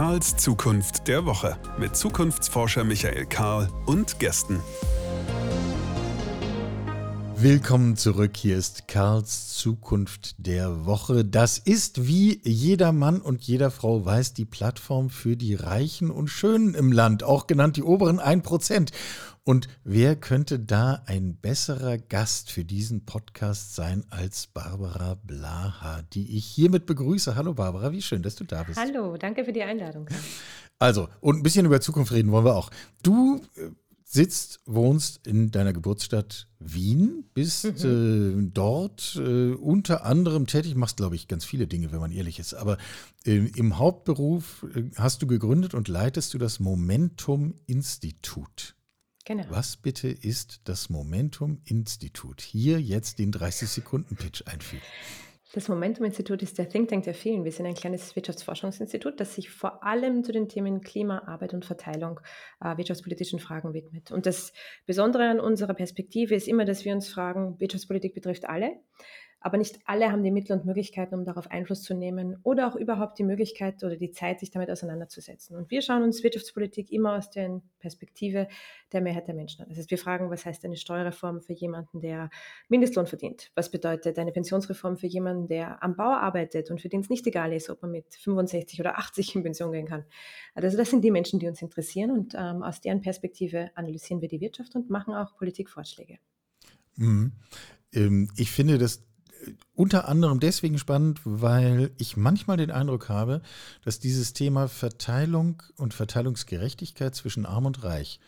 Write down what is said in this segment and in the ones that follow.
Karls Zukunft der Woche mit Zukunftsforscher Michael Karl und Gästen. Willkommen zurück. Hier ist Karls Zukunft der Woche. Das ist, wie jeder Mann und jeder Frau weiß, die Plattform für die Reichen und Schönen im Land, auch genannt die oberen 1%. Und wer könnte da ein besserer Gast für diesen Podcast sein als Barbara Blaha, die ich hiermit begrüße. Hallo Barbara, wie schön, dass du da bist. Hallo, danke für die Einladung. Also, und ein bisschen über Zukunft reden wollen wir auch. Du äh, sitzt, wohnst in deiner Geburtsstadt Wien, bist mhm. äh, dort äh, unter anderem tätig, machst, glaube ich, ganz viele Dinge, wenn man ehrlich ist. Aber äh, im Hauptberuf äh, hast du gegründet und leitest du das Momentum Institut. Genau. Was bitte ist das Momentum Institut? Hier jetzt den 30-Sekunden-Pitch einfügen. Das Momentum-Institut ist der Think Tank der vielen. Wir sind ein kleines Wirtschaftsforschungsinstitut, das sich vor allem zu den Themen Klima, Arbeit und Verteilung äh, wirtschaftspolitischen Fragen widmet. Und das Besondere an unserer Perspektive ist immer, dass wir uns fragen, Wirtschaftspolitik betrifft alle. Aber nicht alle haben die Mittel und Möglichkeiten, um darauf Einfluss zu nehmen oder auch überhaupt die Möglichkeit oder die Zeit, sich damit auseinanderzusetzen. Und wir schauen uns Wirtschaftspolitik immer aus der Perspektive der Mehrheit der Menschen an. Das heißt, wir fragen, was heißt eine Steuerreform für jemanden, der Mindestlohn verdient? Was bedeutet eine Pensionsreform für jemanden, der am Bau arbeitet und für den es nicht egal ist, ob man mit 65 oder 80 in Pension gehen kann? Also das sind die Menschen, die uns interessieren und ähm, aus deren Perspektive analysieren wir die Wirtschaft und machen auch Politikvorschläge. Mhm. Ähm, ich finde, dass unter anderem deswegen spannend, weil ich manchmal den Eindruck habe, dass dieses Thema Verteilung und Verteilungsgerechtigkeit zwischen Arm und Reich,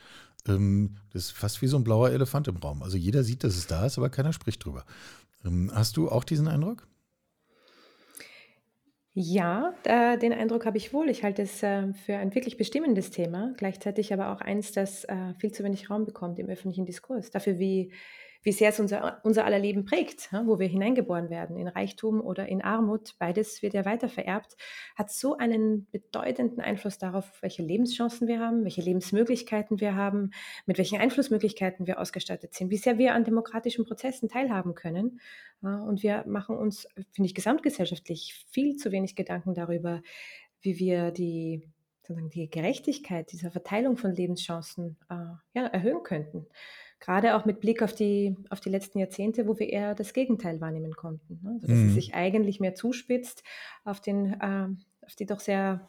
ähm, das ist fast wie so ein blauer Elefant im Raum. Also jeder sieht, dass es da ist, aber keiner spricht drüber. Ähm, hast du auch diesen Eindruck? Ja, äh, den Eindruck habe ich wohl. Ich halte es äh, für ein wirklich bestimmendes Thema, gleichzeitig aber auch eins, das äh, viel zu wenig Raum bekommt im öffentlichen Diskurs. Dafür, wie wie sehr es unser, unser aller Leben prägt, wo wir hineingeboren werden, in Reichtum oder in Armut, beides wird ja weiter vererbt, hat so einen bedeutenden Einfluss darauf, welche Lebenschancen wir haben, welche Lebensmöglichkeiten wir haben, mit welchen Einflussmöglichkeiten wir ausgestattet sind, wie sehr wir an demokratischen Prozessen teilhaben können. Und wir machen uns, finde ich, gesamtgesellschaftlich viel zu wenig Gedanken darüber, wie wir die die Gerechtigkeit dieser Verteilung von Lebenschancen äh, ja, erhöhen könnten. Gerade auch mit Blick auf die, auf die letzten Jahrzehnte, wo wir eher das Gegenteil wahrnehmen konnten. Ne? Also, dass mhm. es sich eigentlich mehr zuspitzt auf den, äh, auf die doch sehr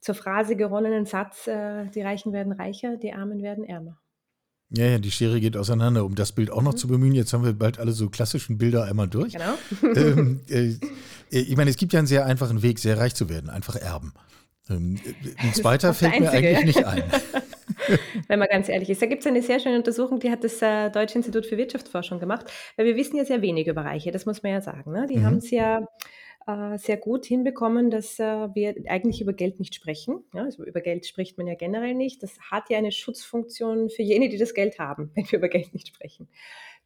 zur Phrase geronnenen Satz, äh, die Reichen werden reicher, die Armen werden ärmer. Ja, ja, die Schere geht auseinander. Um das Bild auch noch mhm. zu bemühen, jetzt haben wir bald alle so klassischen Bilder einmal durch. Genau. ähm, äh, ich meine, es gibt ja einen sehr einfachen Weg, sehr reich zu werden, einfach erben. Ähm, ein zweiter fällt mir eigentlich nicht ein. wenn man ganz ehrlich ist. Da gibt es eine sehr schöne Untersuchung, die hat das äh, Deutsche Institut für Wirtschaftsforschung gemacht, weil wir wissen ja sehr wenig über Reiche, das muss man ja sagen. Ne? Die mhm. haben es ja äh, sehr gut hinbekommen, dass äh, wir eigentlich über Geld nicht sprechen. Ja, also über Geld spricht man ja generell nicht. Das hat ja eine Schutzfunktion für jene, die das Geld haben, wenn wir über Geld nicht sprechen.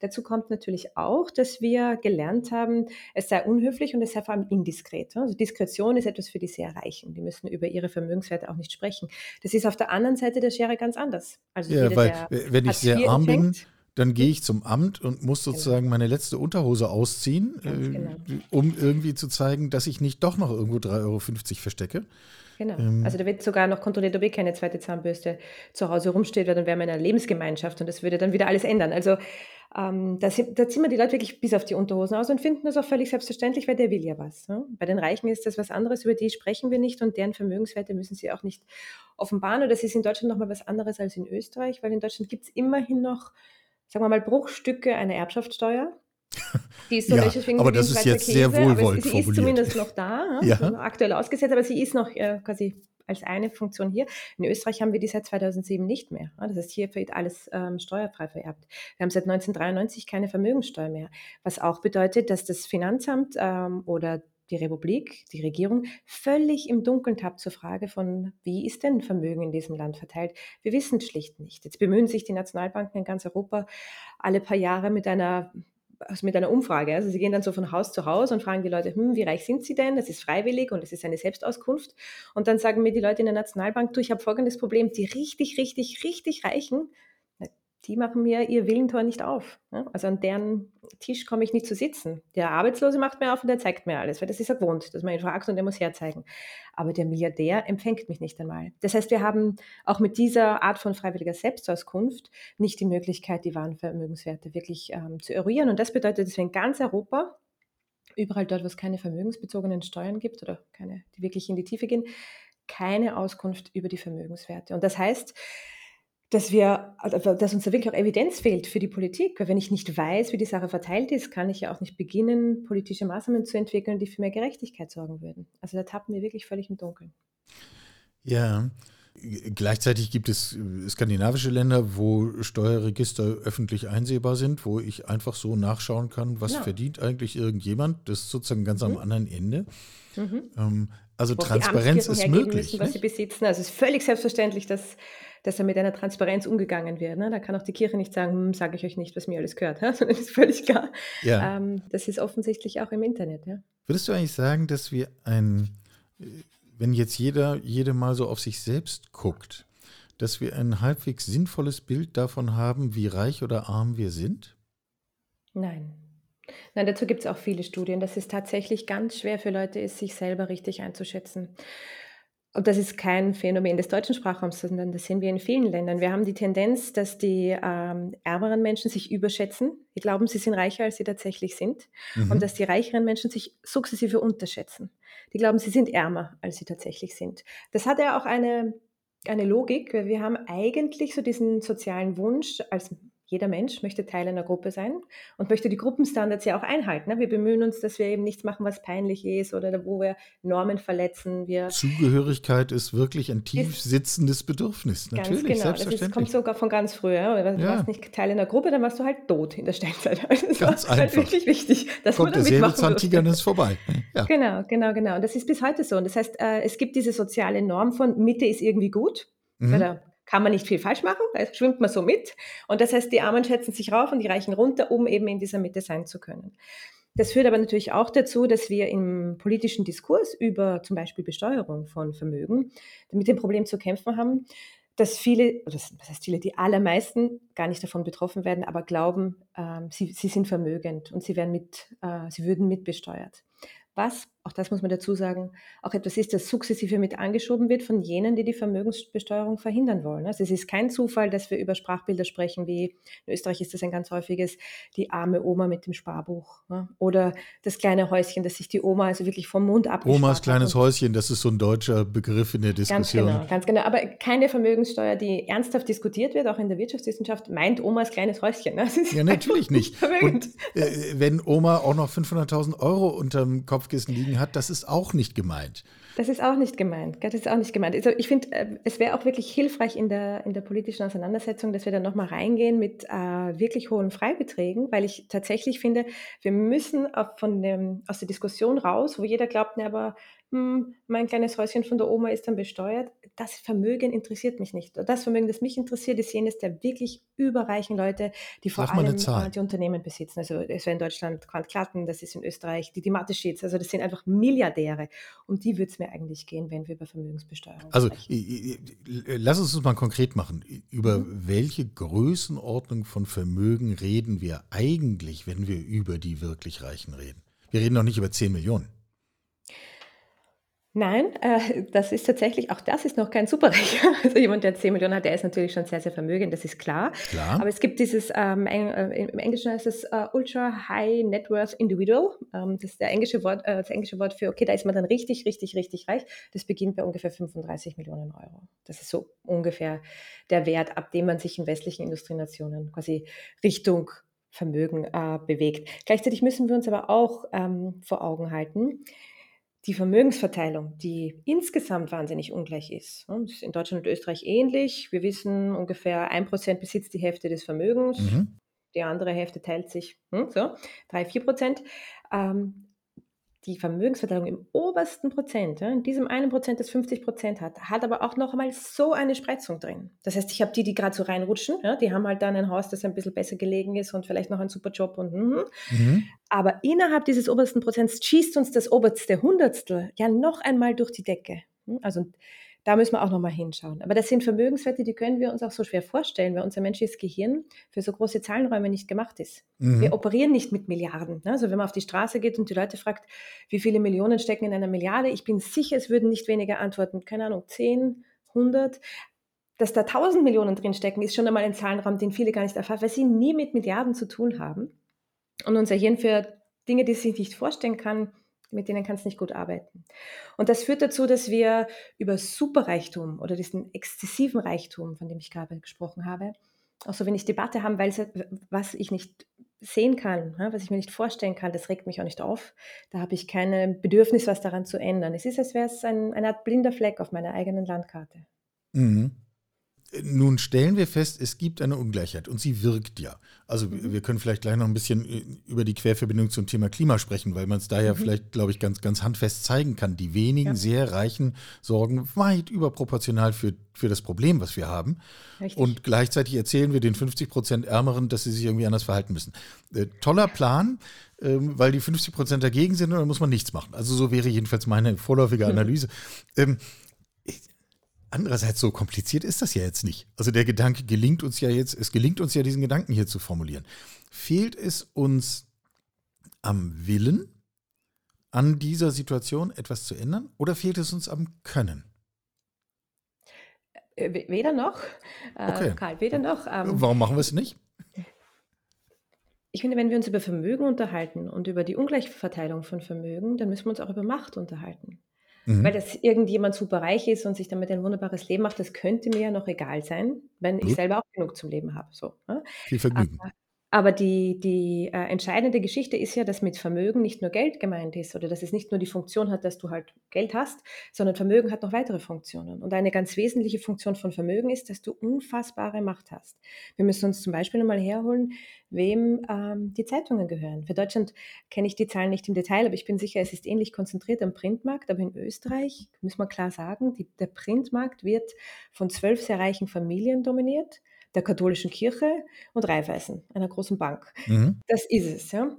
Dazu kommt natürlich auch, dass wir gelernt haben, es sei unhöflich und es sei vor allem indiskret. Also Diskretion ist etwas für die sehr Reichen. Die müssen über ihre Vermögenswerte auch nicht sprechen. Das ist auf der anderen Seite der Schere ganz anders. Also ja, jeder, weil wenn ich sehr arm bin, dann gehe ich zum Amt und muss genau. sozusagen meine letzte Unterhose ausziehen, äh, genau. um irgendwie zu zeigen, dass ich nicht doch noch irgendwo 3,50 Euro verstecke. Genau. Ähm, also da wird sogar noch kontrolliert, ob eh keine zweite Zahnbürste zu Hause rumsteht, weil dann wären wir in einer Lebensgemeinschaft und das würde dann wieder alles ändern. Also ähm, da, da, ziehen wir die Leute wirklich bis auf die Unterhosen aus und finden das auch völlig selbstverständlich, weil der will ja was. Ne? Bei den Reichen ist das was anderes, über die sprechen wir nicht und deren Vermögenswerte müssen sie auch nicht offenbaren. Und das ist in Deutschland nochmal was anderes als in Österreich, weil in Deutschland gibt es immerhin noch, sagen wir mal, Bruchstücke einer Erbschaftssteuer. Die ist so ja, aber das ist jetzt Käse, sehr wohlwollend sie formuliert. ist zumindest noch da, ja. aktuell ausgesetzt, aber sie ist noch äh, quasi als eine Funktion hier. In Österreich haben wir die seit 2007 nicht mehr. Das heißt, hier wird alles ähm, steuerfrei vererbt. Wir haben seit 1993 keine Vermögenssteuer mehr, was auch bedeutet, dass das Finanzamt ähm, oder die Republik, die Regierung, völlig im Dunkeln tappt zur Frage von, wie ist denn Vermögen in diesem Land verteilt? Wir wissen es schlicht nicht. Jetzt bemühen sich die Nationalbanken in ganz Europa alle paar Jahre mit einer also mit einer Umfrage. Also sie gehen dann so von Haus zu Haus und fragen die Leute, hm, wie reich sind sie denn? Das ist freiwillig und es ist eine Selbstauskunft. Und dann sagen mir die Leute in der Nationalbank, du, ich habe folgendes Problem, die richtig, richtig, richtig Reichen, die machen mir ihr Willentor nicht auf. Ne? Also an deren Tisch komme ich nicht zu sitzen. Der Arbeitslose macht mir auf und der zeigt mir alles, weil das ist er gewohnt, dass man ihn fragt und der muss herzeigen. Aber der Milliardär empfängt mich nicht einmal. Das heißt, wir haben auch mit dieser Art von freiwilliger Selbstauskunft nicht die Möglichkeit, die wahren Vermögenswerte wirklich ähm, zu eruieren. Und das bedeutet, dass wir in ganz Europa, überall dort, wo es keine vermögensbezogenen Steuern gibt oder keine, die wirklich in die Tiefe gehen, keine Auskunft über die Vermögenswerte. Und das heißt, dass wir, also, dass uns da wirklich auch Evidenz fehlt für die Politik. Weil wenn ich nicht weiß, wie die Sache verteilt ist, kann ich ja auch nicht beginnen, politische Maßnahmen zu entwickeln, die für mehr Gerechtigkeit sorgen würden. Also da tappen wir wirklich völlig im Dunkeln. Ja, Gleichzeitig gibt es äh, skandinavische Länder, wo Steuerregister öffentlich einsehbar sind, wo ich einfach so nachschauen kann, was ja. verdient eigentlich irgendjemand. Das ist sozusagen ganz mhm. am anderen Ende. Mhm. Ähm, also wo Transparenz ist möglich. Müssen, was sie besitzen. Also es ist völlig selbstverständlich, dass dass da mit einer Transparenz umgegangen wird. Ne? Da kann auch die Kirche nicht sagen, hm, sage ich euch nicht, was mir alles gehört, ja? sondern ist völlig klar. Ja. Ähm, das ist offensichtlich auch im Internet. Ja? Würdest du eigentlich sagen, dass wir ein, wenn jetzt jeder, jede mal so auf sich selbst guckt, dass wir ein halbwegs sinnvolles Bild davon haben, wie reich oder arm wir sind? Nein. Nein, dazu gibt es auch viele Studien, dass es tatsächlich ganz schwer für Leute ist, sich selber richtig einzuschätzen. Und das ist kein Phänomen des deutschen Sprachraums, sondern das sehen wir in vielen Ländern. Wir haben die Tendenz, dass die ähm, ärmeren Menschen sich überschätzen. Die glauben, sie sind reicher, als sie tatsächlich sind. Mhm. Und dass die reicheren Menschen sich sukzessive unterschätzen. Die glauben, sie sind ärmer, als sie tatsächlich sind. Das hat ja auch eine, eine Logik, weil wir haben eigentlich so diesen sozialen Wunsch als jeder Mensch möchte Teil einer Gruppe sein und möchte die Gruppenstandards ja auch einhalten. Ne? Wir bemühen uns, dass wir eben nichts machen, was peinlich ist oder wo wir Normen verletzen. Wir Zugehörigkeit ist wirklich ein tief sitzendes Bedürfnis. Natürlich, genau. Das ist, kommt sogar von ganz früher. Du ja. warst nicht Teil einer Gruppe, dann warst du halt tot in der Steinzeit. Das ganz war halt wirklich wichtig, dass kommt man da mitmachen der Säbelzahntiger ist vorbei. Ja. Genau, genau, genau. Und das ist bis heute so. Und das heißt, äh, es gibt diese soziale Norm von Mitte ist irgendwie gut. Mhm. Oder kann man nicht viel falsch machen, da schwimmt man so mit. Und das heißt, die Armen schätzen sich rauf und die Reichen runter, um eben in dieser Mitte sein zu können. Das führt aber natürlich auch dazu, dass wir im politischen Diskurs über zum Beispiel Besteuerung von Vermögen mit dem Problem zu kämpfen haben, dass viele, oder das heißt viele, die allermeisten gar nicht davon betroffen werden, aber glauben, äh, sie, sie sind vermögend und sie werden mit, äh, sie würden mitbesteuert. Was auch das muss man dazu sagen, auch etwas ist, das sukzessive mit angeschoben wird von jenen, die die Vermögensbesteuerung verhindern wollen. Also es ist kein Zufall, dass wir über Sprachbilder sprechen, wie in Österreich ist das ein ganz häufiges, die arme Oma mit dem Sparbuch ne? oder das kleine Häuschen, das sich die Oma also wirklich vom Mund abgespart Omas kleines Häuschen, das ist so ein deutscher Begriff in der Diskussion. Ganz genau, ganz genau. Aber keine Vermögenssteuer, die ernsthaft diskutiert wird, auch in der Wirtschaftswissenschaft, meint Omas kleines Häuschen. Ne? Ja, natürlich nicht. Und äh, wenn Oma auch noch 500.000 Euro unterm Kopfkissen liegen hat, das ist auch nicht gemeint. Das ist auch nicht gemeint. Das ist auch nicht gemeint. Also ich finde, äh, es wäre auch wirklich hilfreich in der, in der politischen Auseinandersetzung, dass wir da nochmal reingehen mit äh, wirklich hohen Freibeträgen, weil ich tatsächlich finde, wir müssen von dem, aus der Diskussion raus, wo jeder glaubt, ne, aber mein kleines Häuschen von der Oma ist dann besteuert. Das Vermögen interessiert mich nicht. Das Vermögen, das mich interessiert, ist jenes der wirklich überreichen Leute, die vor allem äh, die Unternehmen besitzen. Also es wäre in Deutschland Quant Klatten, das ist in Österreich die Dimatischieds. Also das sind einfach Milliardäre. Um die würde es mir eigentlich gehen, wenn wir über Vermögensbesteuerung also, sprechen. Also lass uns das mal konkret machen. Über mhm. welche Größenordnung von Vermögen reden wir eigentlich, wenn wir über die wirklich Reichen reden? Wir reden noch nicht über 10 Millionen. Nein, äh, das ist tatsächlich, auch das ist noch kein Superreicher. Also jemand, der 10 Millionen hat, der ist natürlich schon sehr, sehr vermögend, das ist klar. klar. Aber es gibt dieses, ähm, äh, im Englischen heißt es uh, Ultra High Net Worth Individual. Ähm, das ist der englische Wort, äh, das englische Wort für, okay, da ist man dann richtig, richtig, richtig reich. Das beginnt bei ungefähr 35 Millionen Euro. Das ist so ungefähr der Wert, ab dem man sich in westlichen Industrienationen quasi Richtung Vermögen äh, bewegt. Gleichzeitig müssen wir uns aber auch ähm, vor Augen halten, die Vermögensverteilung, die insgesamt wahnsinnig ungleich ist. Ist in Deutschland und Österreich ähnlich. Wir wissen, ungefähr ein Prozent besitzt die Hälfte des Vermögens. Mhm. Die andere Hälfte teilt sich hm, so, drei, vier Prozent. Ähm, die Vermögensverteilung im obersten Prozent, ja, in diesem einen Prozent, das 50 Prozent hat, hat aber auch noch einmal so eine Spreizung drin. Das heißt, ich habe die, die gerade so reinrutschen, ja, die haben halt dann ein Haus, das ein bisschen besser gelegen ist und vielleicht noch einen super Job und mhm. Mhm. aber innerhalb dieses obersten Prozents schießt uns das oberste Hundertstel ja noch einmal durch die Decke. Hm, also da müssen wir auch nochmal hinschauen. Aber das sind Vermögenswerte, die können wir uns auch so schwer vorstellen, weil unser menschliches Gehirn für so große Zahlenräume nicht gemacht ist. Mhm. Wir operieren nicht mit Milliarden. Ne? Also wenn man auf die Straße geht und die Leute fragt, wie viele Millionen stecken in einer Milliarde, ich bin sicher, es würden nicht weniger antworten. Keine Ahnung, 10, 100 dass da 1000 Millionen drinstecken, ist schon einmal ein Zahlenraum, den viele gar nicht erfahren, weil sie nie mit Milliarden zu tun haben. Und unser Hirn für Dinge, die es sich nicht vorstellen kann, mit denen kann es nicht gut arbeiten. Und das führt dazu, dass wir über Superreichtum oder diesen exzessiven Reichtum, von dem ich gerade gesprochen habe, auch so wenig Debatte haben, weil was ich nicht sehen kann, ne, was ich mir nicht vorstellen kann, das regt mich auch nicht auf. Da habe ich kein Bedürfnis, was daran zu ändern. Es ist, als wäre es ein, eine Art blinder Fleck auf meiner eigenen Landkarte. Mhm. Nun stellen wir fest, es gibt eine Ungleichheit und sie wirkt ja. Also mhm. wir können vielleicht gleich noch ein bisschen äh, über die Querverbindung zum Thema Klima sprechen, weil man es da ja mhm. vielleicht, glaube ich, ganz, ganz handfest zeigen kann. Die wenigen ja. sehr Reichen sorgen weit überproportional für, für das Problem, was wir haben. Richtig. Und gleichzeitig erzählen wir den 50 Prozent Ärmeren, dass sie sich irgendwie anders verhalten müssen. Äh, toller Plan, ähm, weil die 50 Prozent dagegen sind und dann muss man nichts machen. Also so wäre jedenfalls meine vorläufige Analyse. Mhm. Ähm, Andererseits, so kompliziert ist das ja jetzt nicht. Also der Gedanke gelingt uns ja jetzt, es gelingt uns ja, diesen Gedanken hier zu formulieren. Fehlt es uns am Willen, an dieser Situation etwas zu ändern oder fehlt es uns am Können? Äh, weder noch, äh, okay. Karl, weder noch. Ähm, Warum machen wir es nicht? Ich finde, wenn wir uns über Vermögen unterhalten und über die Ungleichverteilung von Vermögen, dann müssen wir uns auch über Macht unterhalten. Mhm. Weil das irgendjemand super reich ist und sich damit ein wunderbares Leben macht, das könnte mir ja noch egal sein, wenn ich selber auch genug zum Leben habe. So, ne? Viel Vergnügen. Aber, aber die, die äh, entscheidende Geschichte ist ja, dass mit Vermögen nicht nur Geld gemeint ist oder dass es nicht nur die Funktion hat, dass du halt Geld hast, sondern Vermögen hat noch weitere Funktionen. Und eine ganz wesentliche Funktion von Vermögen ist, dass du unfassbare Macht hast. Wir müssen uns zum Beispiel nochmal herholen, wem ähm, die Zeitungen gehören. Für Deutschland kenne ich die Zahlen nicht im Detail, aber ich bin sicher, es ist ähnlich konzentriert am Printmarkt. Aber in Österreich, müssen wir klar sagen, die, der Printmarkt wird von zwölf sehr reichen Familien dominiert der katholischen Kirche und Raiffeisen, einer großen Bank. Mhm. Das ist es, ja.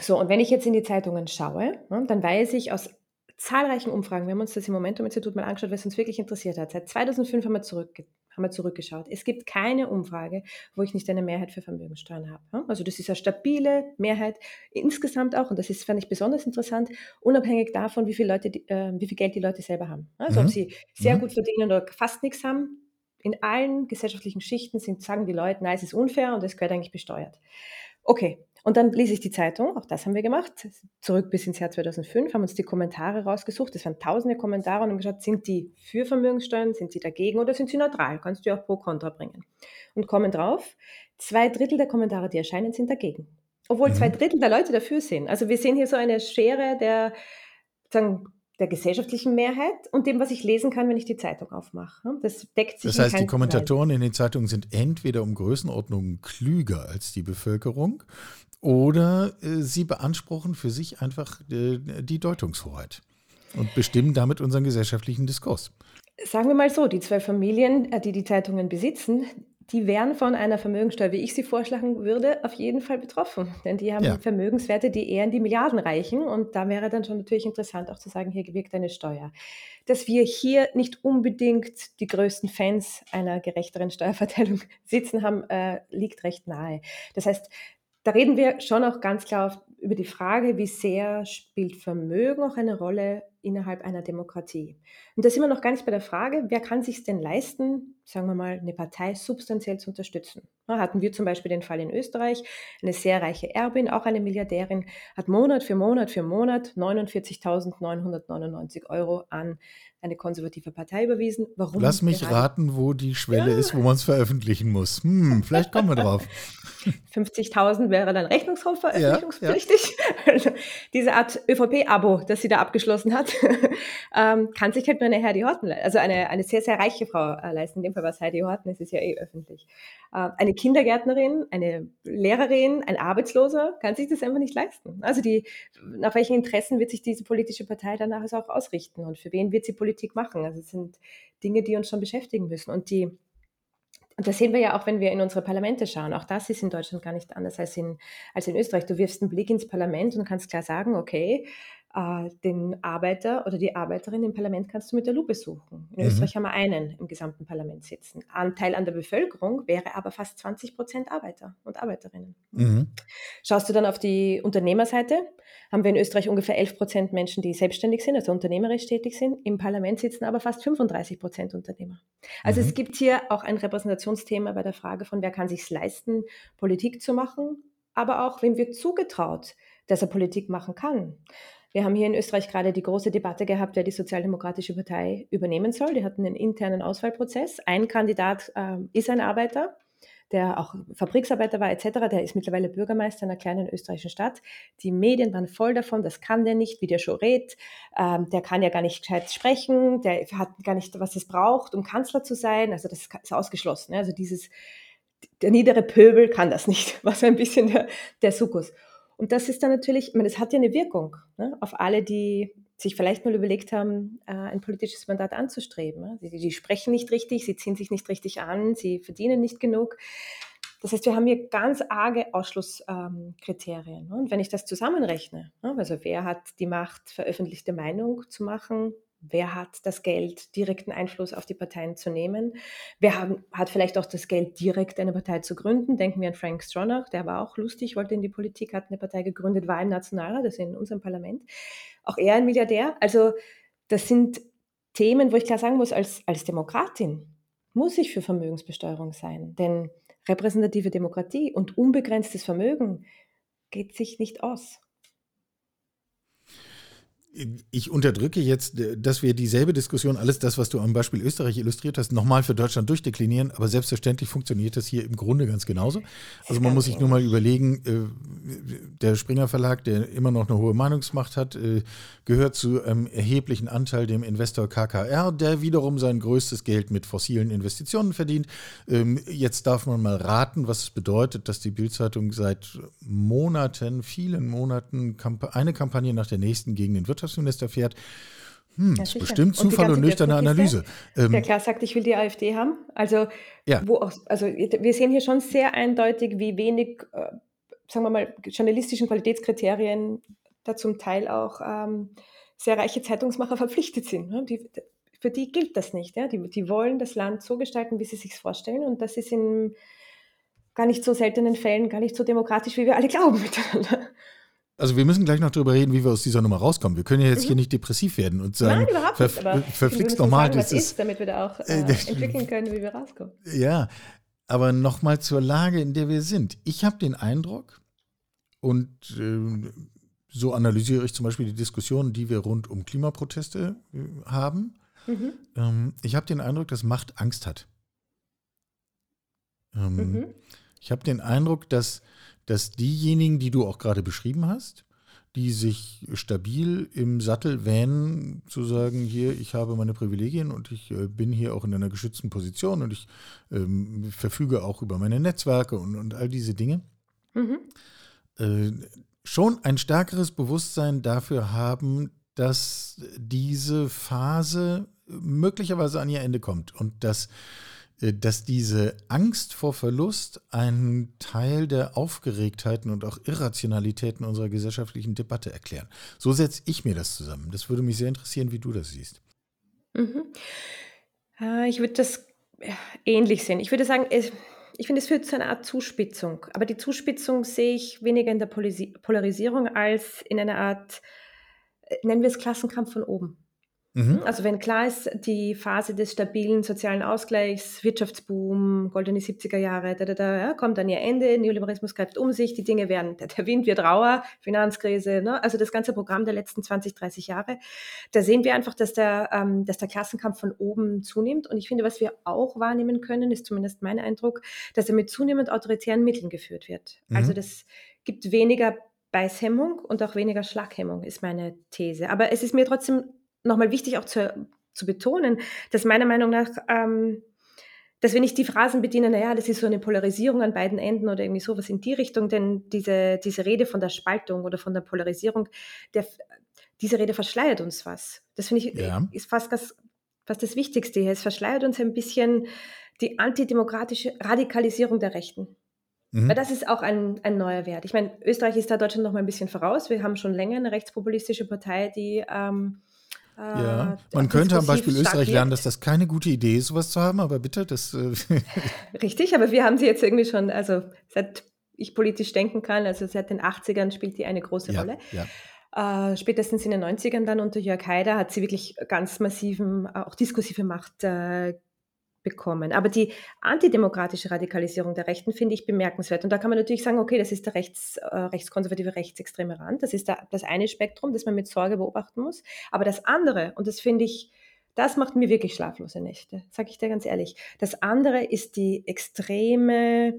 So, und wenn ich jetzt in die Zeitungen schaue, ja, dann weiß ich aus zahlreichen Umfragen, wir haben uns das im Momentum-Institut mal angeschaut, was uns wirklich interessiert hat. Seit 2005 haben wir, zurück, haben wir zurückgeschaut. Es gibt keine Umfrage, wo ich nicht eine Mehrheit für Vermögenssteuern habe. Also das ist eine stabile Mehrheit insgesamt auch, und das ist, fand ich besonders interessant, unabhängig davon, wie viel, Leute, äh, wie viel Geld die Leute selber haben. Also mhm. ob sie sehr mhm. gut verdienen oder fast nichts haben, in allen gesellschaftlichen Schichten sind, sagen die Leute, nein, es ist unfair und es gehört eigentlich besteuert. Okay, und dann lese ich die Zeitung, auch das haben wir gemacht, zurück bis ins Jahr 2005, haben uns die Kommentare rausgesucht, es waren tausende Kommentare und haben geschaut, sind die für Vermögenssteuern, sind sie dagegen oder sind sie neutral, kannst du auch pro kontra bringen. Und kommen drauf, zwei Drittel der Kommentare, die erscheinen, sind dagegen. Obwohl mhm. zwei Drittel der Leute dafür sind. Also wir sehen hier so eine Schere der, sagen, der gesellschaftlichen Mehrheit und dem, was ich lesen kann, wenn ich die Zeitung aufmache. Das deckt sich. Das heißt, die Kommentatoren Fall. in den Zeitungen sind entweder um Größenordnungen klüger als die Bevölkerung oder äh, sie beanspruchen für sich einfach äh, die Deutungshoheit und bestimmen damit unseren gesellschaftlichen Diskurs. Sagen wir mal so, die zwei Familien, äh, die die Zeitungen besitzen, die wären von einer Vermögenssteuer, wie ich sie vorschlagen würde, auf jeden Fall betroffen. Denn die haben ja. Vermögenswerte, die eher in die Milliarden reichen. Und da wäre dann schon natürlich interessant, auch zu sagen, hier wirkt eine Steuer. Dass wir hier nicht unbedingt die größten Fans einer gerechteren Steuerverteilung sitzen haben, äh, liegt recht nahe. Das heißt, da reden wir schon auch ganz klar über die Frage, wie sehr spielt Vermögen auch eine Rolle innerhalb einer Demokratie. Und da sind wir noch gar nicht bei der Frage, wer kann sich denn leisten, sagen wir mal, eine Partei substanziell zu unterstützen. Da hatten wir zum Beispiel den Fall in Österreich, eine sehr reiche Erbin, auch eine Milliardärin, hat Monat für Monat für Monat 49.999 Euro an eine konservative Partei überwiesen. Warum? Lass mich gerade? raten, wo die Schwelle ja. ist, wo man es veröffentlichen muss. Hm, vielleicht kommen wir drauf. 50.000 wäre dann Rechnungshof veröffentlichungspflichtig. Ja, ja. Also diese Art ÖVP-Abo, das sie da abgeschlossen hat, ähm, kann sich halt nur eine Heidi Horten, also eine, eine sehr, sehr reiche Frau äh, leisten. In dem Fall war es Heidi Horten, es ist ja eh öffentlich. Äh, eine Kindergärtnerin, eine Lehrerin, ein Arbeitsloser kann sich das einfach nicht leisten. Also die, nach welchen Interessen wird sich diese politische Partei danach auch ausrichten und für wen wird sie Politik machen? Also es sind Dinge, die uns schon beschäftigen müssen. Und die und das sehen wir ja auch, wenn wir in unsere Parlamente schauen. Auch das ist in Deutschland gar nicht anders als in, als in Österreich. Du wirfst einen Blick ins Parlament und kannst klar sagen, okay, äh, den Arbeiter oder die Arbeiterin im Parlament kannst du mit der Lupe suchen. In Mhm. Österreich haben wir einen im gesamten Parlament sitzen. Anteil an der Bevölkerung wäre aber fast 20 Prozent Arbeiter und Arbeiterinnen. Mhm. Schaust du dann auf die Unternehmerseite, haben wir in Österreich ungefähr 11 Prozent Menschen, die selbstständig sind, also unternehmerisch tätig sind. Im Parlament sitzen aber fast 35 Prozent Unternehmer. Also Mhm. es gibt hier auch ein Repräsentationsthema bei der Frage von, wer kann sich leisten, Politik zu machen, aber auch, wem wird zugetraut, dass er Politik machen kann. Wir haben hier in Österreich gerade die große Debatte gehabt, wer die Sozialdemokratische Partei übernehmen soll. Die hatten einen internen Auswahlprozess. Ein Kandidat ähm, ist ein Arbeiter, der auch Fabriksarbeiter war etc., der ist mittlerweile Bürgermeister einer kleinen österreichischen Stadt. Die Medien waren voll davon, das kann der nicht, wie der schon redet. Ähm, der kann ja gar nicht gescheit sprechen, der hat gar nicht, was es braucht, um Kanzler zu sein. Also das ist ausgeschlossen. Ne? Also dieses, der niedere Pöbel kann das nicht, was ein bisschen der, der Sukkus. Und das ist dann natürlich, ich meine, das hat ja eine Wirkung ne, auf alle, die sich vielleicht mal überlegt haben, äh, ein politisches Mandat anzustreben. Ne? Die, die, sprechen nicht richtig, sie ziehen sich nicht richtig an, sie verdienen nicht genug. Das heißt, wir haben hier ganz arge Ausschlusskriterien. Ähm, und wenn ich das zusammenrechne, ne, also wer hat die Macht, veröffentlichte Meinung zu machen, Wer hat das Geld, direkten Einfluss auf die Parteien zu nehmen? Wer hat, hat, vielleicht auch das Geld, direkt eine Partei zu gründen? Denken wir an Frank Stronach, der war auch lustig, wollte in die Politik, hat eine Partei gegründet, war im Nationalrat, ist in unserem Parlament. Auch er ein Milliardär. Also das sind Themen, wo ich klar sagen muss, als, als Demokratin muss ich für Vermögensbesteuerung sein. Denn repräsentative Demokratie und unbegrenztes Vermögen geht sich nicht aus ich unterdrücke jetzt, dass wir dieselbe Diskussion, alles das, was du am Beispiel Österreich illustriert hast, nochmal für Deutschland durchdeklinieren. Aber selbstverständlich funktioniert das hier im Grunde ganz genauso. Also man muss sich nur mal überlegen, der Springer Verlag, der immer noch eine hohe Meinungsmacht hat, gehört zu einem erheblichen Anteil dem Investor KKR, der wiederum sein größtes Geld mit fossilen Investitionen verdient. Jetzt darf man mal raten, was es bedeutet, dass die Bildzeitung seit Monaten, vielen Monaten eine Kampagne nach der nächsten gegen den Wirtschaftsminister Wirtschaftsminister fährt. Hm, ja, ist bestimmt Zufall und, nüchterne Analyse. Ähm, der klar sagt, ich will die AfD haben. Also, ja. wo auch, also wir sehen hier schon sehr eindeutig, wie wenig, äh, sagen wir mal, journalistischen Qualitätskriterien da zum Teil auch ähm, sehr reiche Zeitungsmacher verpflichtet sind. Ne? Die, für die gilt das nicht. Ja? Die, die wollen das Land so gestalten, wie sie sich vorstellen. Und das ist in gar nicht so seltenen Fällen gar nicht so demokratisch, wie wir alle glauben miteinander. Also wir müssen gleich noch darüber reden, wie wir aus dieser Nummer rauskommen. Wir können ja jetzt mhm. hier nicht depressiv werden und sagen, Nein, überhaupt nicht, aber verflixt nochmal. Sagen, was ist, damit wir da auch äh, entwickeln können, wie wir rauskommen. Ja, aber nochmal zur Lage, in der wir sind. Ich habe den Eindruck, und äh, so analysiere ich zum Beispiel die Diskussionen, die wir rund um Klimaproteste äh, haben. Mhm. Ähm, ich habe den Eindruck, dass Macht Angst hat. Ähm, mhm. Ich habe den Eindruck, dass dass diejenigen, die du auch gerade beschrieben hast, die sich stabil im Sattel wähnen, zu sagen, hier, ich habe meine Privilegien und ich äh, bin hier auch in einer geschützten Position und ich ähm, verfüge auch über meine Netzwerke und, und all diese Dinge, mhm. äh, schon ein stärkeres Bewusstsein dafür haben, dass diese Phase möglicherweise an ihr Ende kommt und dass dass diese Angst vor Verlust einen Teil der Aufgeregtheiten und auch Irrationalitäten unserer gesellschaftlichen Debatte erklären. So setze ich mir das zusammen. Das würde mich sehr interessieren, wie du das siehst. Mhm. Äh, ich würde das ähnlich sehen. Ich würde sagen, ich finde, es führt zu einer Art Zuspitzung. Aber die Zuspitzung sehe ich weniger in der Polarisierung als in einer Art, äh, nennen wir es Klassenkampf von oben. Mhm. Also wenn klar ist, die Phase des stabilen sozialen Ausgleichs, Wirtschaftsboom, goldene 70er Jahre, da, da, da, ja, kommt an ihr Ende, Neoliberalismus greift um sich, die Dinge werden, der, der Wind wird rauer, Finanzkrise, ne? also das ganze Programm der letzten 20, 30 Jahre, da sehen wir einfach, dass der, ähm, dass der Klassenkampf von oben zunimmt und ich finde, was wir auch wahrnehmen können, ist zumindest mein Eindruck, dass er mit zunehmend autoritären Mitteln geführt wird. Mhm. Also das gibt weniger Beißhemmung und auch weniger Schlaghemmung, ist meine These. Aber es ist mir trotzdem nochmal wichtig auch zu, zu betonen, dass meiner Meinung nach, ähm, dass wir nicht die Phrasen bedienen, naja, das ist so eine Polarisierung an beiden Enden oder irgendwie sowas in die Richtung, denn diese, diese Rede von der Spaltung oder von der Polarisierung, der, diese Rede verschleiert uns was. Das finde ich ja. ist fast das, fast das Wichtigste hier. Es verschleiert uns ein bisschen die antidemokratische Radikalisierung der Rechten. Mhm. Weil das ist auch ein, ein neuer Wert. Ich meine, Österreich ist da Deutschland noch mal ein bisschen voraus. Wir haben schon länger eine rechtspopulistische Partei, die ähm, äh, ja, man könnte am Beispiel Österreich lernen, dass das keine gute Idee ist, sowas zu haben, aber bitte, das. Äh Richtig, aber wir haben sie jetzt irgendwie schon, also seit ich politisch denken kann, also seit den 80ern spielt die eine große ja, Rolle. Ja. Äh, spätestens in den 90ern dann unter Jörg Haider hat sie wirklich ganz massiven, auch diskursive Macht äh, bekommen. Aber die antidemokratische Radikalisierung der Rechten finde ich bemerkenswert. Und da kann man natürlich sagen, okay, das ist der rechts, äh, rechtskonservative, rechtsextreme Rand. Das ist da, das eine Spektrum, das man mit Sorge beobachten muss. Aber das andere, und das finde ich, das macht mir wirklich schlaflose Nächte, sage ich dir ganz ehrlich. Das andere ist die extreme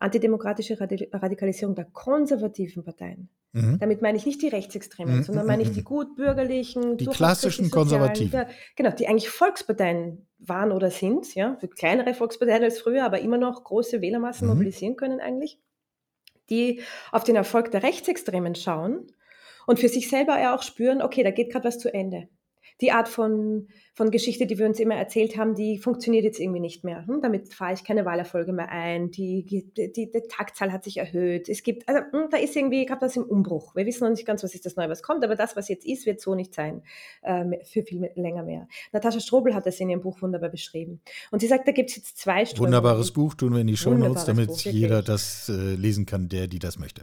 antidemokratische Radikalisierung der konservativen Parteien. Mhm. Damit meine ich nicht die Rechtsextremen, mhm. sondern meine ich die mhm. gutbürgerlichen, die klassischen die Konservativen. Ja, genau, die eigentlich Volksparteien waren oder sind, ja, für kleinere Volksparteien als früher, aber immer noch große Wählermassen mhm. mobilisieren können eigentlich, die auf den Erfolg der Rechtsextremen schauen und für sich selber ja auch spüren, okay, da geht gerade was zu Ende die Art von, von Geschichte, die wir uns immer erzählt haben, die funktioniert jetzt irgendwie nicht mehr. Hm? Damit fahre ich keine Wahlerfolge mehr ein. Die, die, die, die Taktzahl hat sich erhöht. Es gibt, also hm, da ist irgendwie gerade was im Umbruch. Wir wissen noch nicht ganz, was ist das Neue, was kommt, aber das, was jetzt ist, wird so nicht sein äh, für viel länger mehr. Natascha Strobel hat das in ihrem Buch wunderbar beschrieben. Und sie sagt, da gibt es jetzt zwei Strömungen. Wunderbares Buch, tun wir in die Show Notes, damit Buch, jeder das äh, lesen kann, der, die das möchte.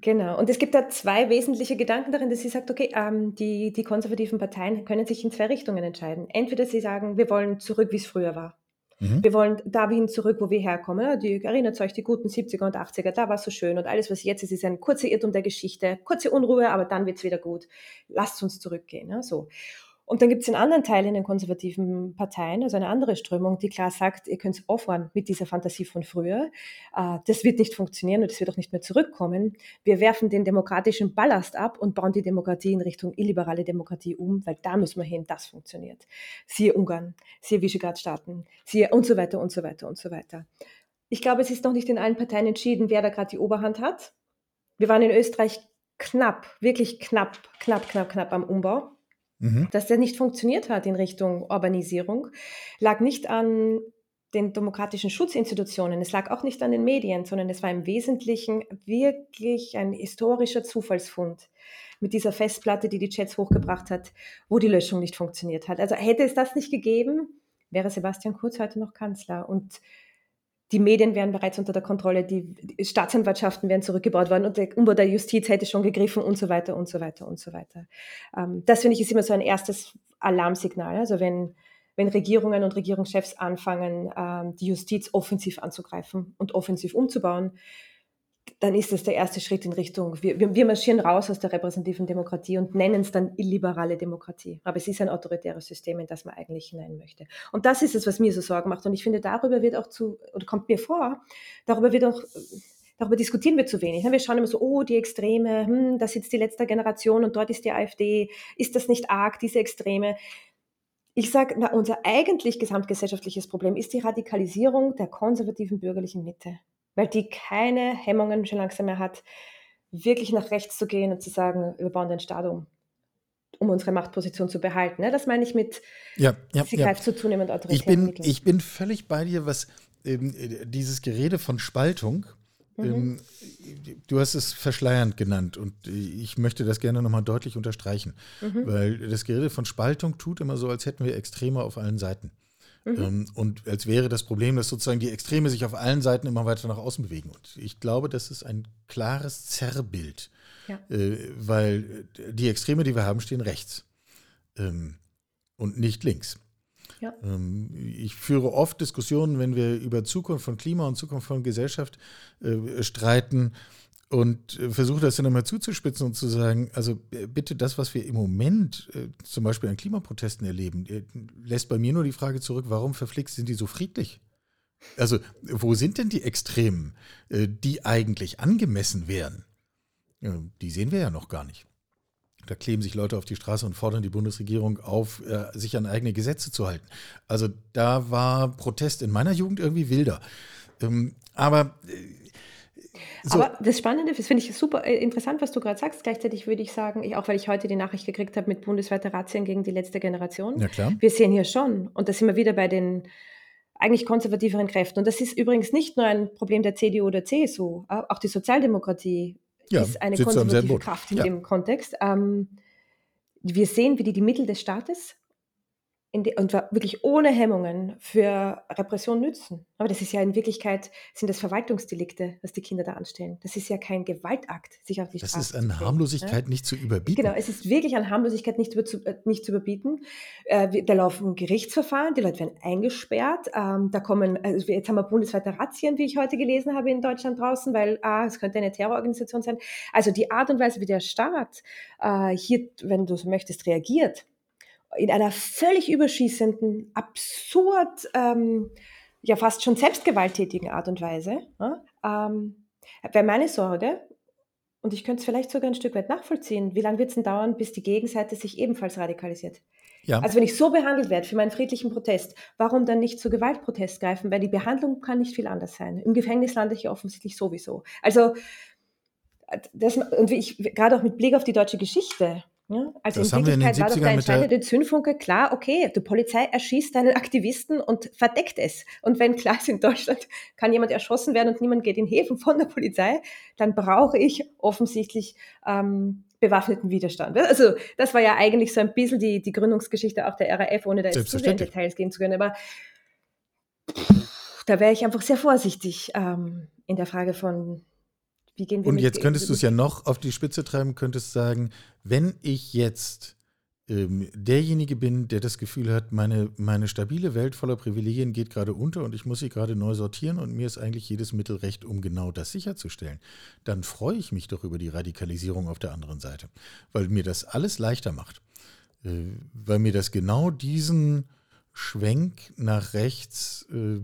Genau. Und es gibt da zwei wesentliche Gedanken darin, dass sie sagt, okay, ähm, die, die konservativen Parteien können sich in zwei Richtungen entscheiden. Entweder sie sagen, wir wollen zurück, wie es früher war. Mhm. Wir wollen dahin zurück, wo wir herkommen. Die erinnert euch die guten 70er und 80er, da war es so schön und alles, was jetzt ist, ist ein kurzer Irrtum der Geschichte, kurze Unruhe, aber dann wird es wieder gut. Lasst uns zurückgehen. Ja, so. Und dann gibt es den anderen Teil in den konservativen Parteien, also eine andere Strömung, die klar sagt, ihr könnt aufhören mit dieser Fantasie von früher. Äh, das wird nicht funktionieren und das wird auch nicht mehr zurückkommen. Wir werfen den demokratischen Ballast ab und bauen die Demokratie in Richtung illiberale Demokratie um, weil da müssen wir hin, das funktioniert. Siehe Ungarn, siehe Visegrad-Staaten, siehe und so weiter und so weiter und so weiter. Ich glaube, es ist noch nicht in allen Parteien entschieden, wer da gerade die Oberhand hat. Wir waren in Österreich knapp, wirklich knapp, knapp, knapp, knapp am Umbau. Mhm. Dass der nicht funktioniert hat in Richtung Urbanisierung, lag nicht an den demokratischen Schutzinstitutionen, es lag auch nicht an den Medien, sondern es war im Wesentlichen wirklich ein historischer Zufallsfund mit dieser Festplatte, die die Chats hochgebracht hat, wo die Löschung nicht funktioniert hat. Also hätte es das nicht gegeben, wäre Sebastian Kurz heute noch Kanzler. Und die Medien wären bereits unter der Kontrolle, die Staatsanwaltschaften wären zurückgebaut worden und der Umbau der Justiz hätte schon gegriffen und so weiter und so weiter und so weiter. Ähm, das finde ich ist immer so ein erstes Alarmsignal. Also wenn, wenn Regierungen und Regierungschefs anfangen, ähm, die Justiz offensiv anzugreifen und offensiv umzubauen, dann ist das der erste Schritt in Richtung, wir, wir marschieren raus aus der repräsentativen Demokratie und nennen es dann illiberale Demokratie. Aber es ist ein autoritäres System, in das man eigentlich hinein möchte. Und das ist es, was mir so Sorgen macht. Und ich finde, darüber wird auch zu, oder kommt mir vor, darüber wird auch, darüber diskutieren wir zu wenig. Wir schauen immer so, oh, die Extreme, hm, das ist die letzte Generation und dort ist die AfD. Ist das nicht arg, diese Extreme? Ich sage, unser eigentlich gesamtgesellschaftliches Problem ist die Radikalisierung der konservativen bürgerlichen Mitte weil die keine Hemmungen schon langsam mehr hat, wirklich nach rechts zu gehen und zu sagen, wir bauen den Staat um, um unsere Machtposition zu behalten. Ne? Das meine ich mit, ja, ja, sie greift ja. zu zunehmend autoritär. Ich bin, ich bin völlig bei dir, was ähm, dieses Gerede von Spaltung, mhm. ähm, du hast es verschleiernd genannt und ich möchte das gerne nochmal deutlich unterstreichen, mhm. weil das Gerede von Spaltung tut immer so, als hätten wir Extreme auf allen Seiten. Mhm. Ähm, und als wäre das Problem, dass sozusagen die Extreme sich auf allen Seiten immer weiter nach außen bewegen. Und ich glaube, das ist ein klares Zerrbild, ja. äh, weil die Extreme, die wir haben, stehen rechts ähm, und nicht links. Ja. Ähm, ich führe oft Diskussionen, wenn wir über Zukunft von Klima und Zukunft von Gesellschaft äh, streiten, und äh, versuche das dann immer zuzuspitzen und zu sagen, also äh, bitte das, was wir im Moment äh, zum Beispiel an Klimaprotesten erleben, lässt bei mir nur die Frage zurück, warum verflixt sind die so friedlich? Also wo sind denn die Extremen, die eigentlich angemessen wären? Die sehen wir ja noch gar nicht. Da kleben sich Leute auf die Straße und fordern die Bundesregierung auf, sich an eigene Gesetze zu halten. Also da war Protest in meiner Jugend irgendwie wilder. Ähm, aber so. Aber das Spannende, das finde ich super äh, interessant, was du gerade sagst. Gleichzeitig würde ich sagen, ich, auch weil ich heute die Nachricht gekriegt habe mit bundesweiter Razzien gegen die letzte Generation. Ja, klar. Wir sehen hier schon, und da sind wir wieder bei den eigentlich konservativeren Kräften. Und das ist übrigens nicht nur ein Problem der CDU oder CSU, auch die Sozialdemokratie ja, ist eine konservative Kraft in ja. dem Kontext. Ähm, wir sehen, wie die die Mittel des Staates die, und wirklich ohne Hemmungen für Repression nützen. Aber das ist ja in Wirklichkeit, sind das Verwaltungsdelikte, was die Kinder da anstellen. Das ist ja kein Gewaltakt, sich auf die Das Straße ist an Harmlosigkeit ja? nicht zu überbieten. Genau, es ist wirklich an Harmlosigkeit nicht, zu, äh, nicht zu überbieten. Äh, da laufen Gerichtsverfahren, die Leute werden eingesperrt. Ähm, da kommen, also jetzt haben wir bundesweite Razzien, wie ich heute gelesen habe in Deutschland draußen, weil ah, es könnte eine Terrororganisation sein. Also die Art und Weise, wie der Staat äh, hier, wenn du so möchtest, reagiert, in einer völlig überschießenden, absurd, ähm, ja fast schon selbstgewalttätigen Art und Weise, ja, ähm, wäre meine Sorge, und ich könnte es vielleicht sogar ein Stück weit nachvollziehen, wie lange wird es denn dauern, bis die Gegenseite sich ebenfalls radikalisiert? Ja. Also wenn ich so behandelt werde für meinen friedlichen Protest, warum dann nicht zu Gewaltprotest greifen? Weil die Behandlung kann nicht viel anders sein. Im Gefängnis lande ich ja offensichtlich sowieso. Also das, und wie ich gerade auch mit Blick auf die deutsche Geschichte, ja, also das in Wirklichkeit war doch der entscheidende Zündfunke klar, okay, die Polizei erschießt einen Aktivisten und verdeckt es. Und wenn klar ist, in Deutschland kann jemand erschossen werden und niemand geht in Häfen von der Polizei, dann brauche ich offensichtlich ähm, bewaffneten Widerstand. Also das war ja eigentlich so ein bisschen die, die Gründungsgeschichte auch der RAF, ohne da jetzt zu sehr in Details gehen zu können. Aber da wäre ich einfach sehr vorsichtig ähm, in der Frage von wie gehen wir Und jetzt könntest du es ja noch auf die Spitze treiben, könntest sagen, wenn ich jetzt ähm, derjenige bin, der das Gefühl hat, meine, meine stabile Welt voller Privilegien geht gerade unter und ich muss sie gerade neu sortieren und mir ist eigentlich jedes Mittel recht, um genau das sicherzustellen, dann freue ich mich doch über die Radikalisierung auf der anderen Seite, weil mir das alles leichter macht. Äh, weil mir das genau diesen Schwenk nach rechts äh,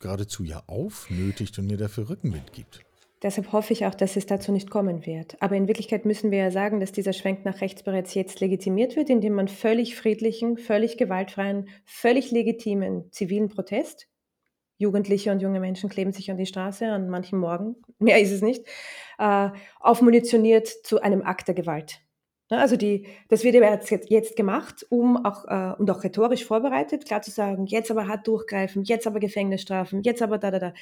geradezu ja aufnötigt und mir dafür Rückenwind gibt. Deshalb hoffe ich auch, dass es dazu nicht kommen wird. Aber in Wirklichkeit müssen wir ja sagen, dass dieser Schwenk nach rechts bereits jetzt legitimiert wird, indem man völlig friedlichen, völlig gewaltfreien, völlig legitimen zivilen Protest, Jugendliche und junge Menschen kleben sich an die Straße an manchen Morgen, mehr ist es nicht, äh, aufmunitioniert zu einem Akt der Gewalt. Also die, das wird jetzt, jetzt gemacht, um auch äh, und auch rhetorisch vorbereitet, klar zu sagen, jetzt aber hart durchgreifen, jetzt aber Gefängnisstrafen, jetzt aber da, da, da.